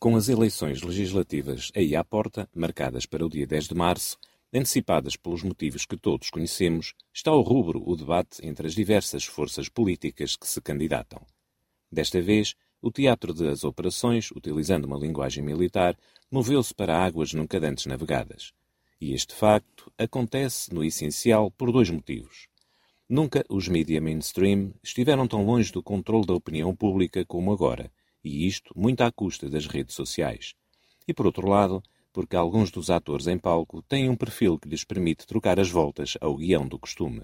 Com as eleições legislativas aí à porta, marcadas para o dia 10 de março, antecipadas pelos motivos que todos conhecemos, está ao rubro o debate entre as diversas forças políticas que se candidatam. Desta vez, o teatro das operações, utilizando uma linguagem militar, moveu-se para águas nunca antes navegadas. E este facto acontece, no essencial, por dois motivos. Nunca os mídia mainstream estiveram tão longe do controle da opinião pública como agora, e isto muito à custa das redes sociais. E por outro lado, porque alguns dos atores em palco têm um perfil que lhes permite trocar as voltas ao guião do costume.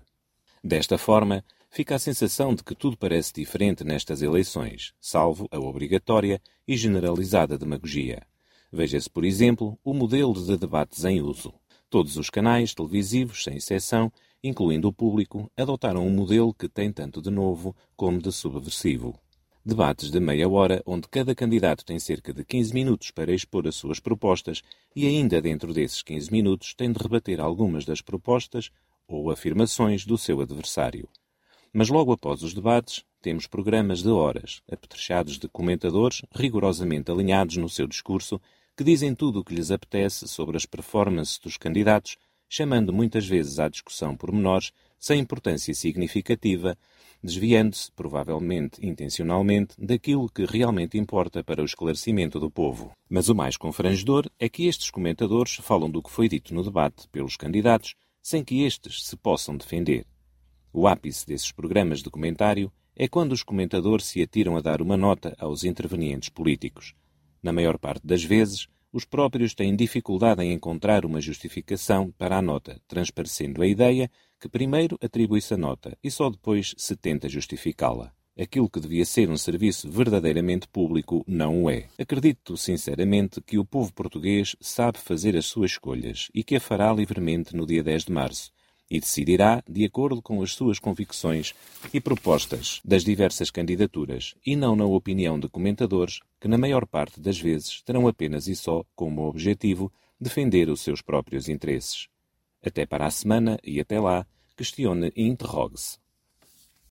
Desta forma, fica a sensação de que tudo parece diferente nestas eleições, salvo a obrigatória e generalizada demagogia. Veja-se, por exemplo, o modelo de debates em uso. Todos os canais televisivos, sem exceção, incluindo o público, adotaram um modelo que tem tanto de novo como de subversivo. Debates de meia hora, onde cada candidato tem cerca de 15 minutos para expor as suas propostas e, ainda dentro desses 15 minutos, tem de rebater algumas das propostas ou afirmações do seu adversário. Mas logo após os debates, temos programas de horas, apetrechados de comentadores rigorosamente alinhados no seu discurso, que dizem tudo o que lhes apetece sobre as performances dos candidatos, chamando muitas vezes à discussão por menores, sem importância significativa, desviando-se, provavelmente intencionalmente, daquilo que realmente importa para o esclarecimento do povo. Mas o mais confrangedor é que estes comentadores falam do que foi dito no debate pelos candidatos, sem que estes se possam defender. O ápice desses programas de comentário é quando os comentadores se atiram a dar uma nota aos intervenientes políticos. Na maior parte das vezes, os próprios têm dificuldade em encontrar uma justificação para a nota, transparecendo a ideia que primeiro atribui-se a nota e só depois se tenta justificá-la. Aquilo que devia ser um serviço verdadeiramente público não o é. Acredito sinceramente que o povo português sabe fazer as suas escolhas e que a fará livremente no dia 10 de março e decidirá de acordo com as suas convicções e propostas das diversas candidaturas e não na opinião de comentadores que, na maior parte das vezes, terão apenas e só como objetivo defender os seus próprios interesses. Até para a semana e até lá, questione e interrogue-se.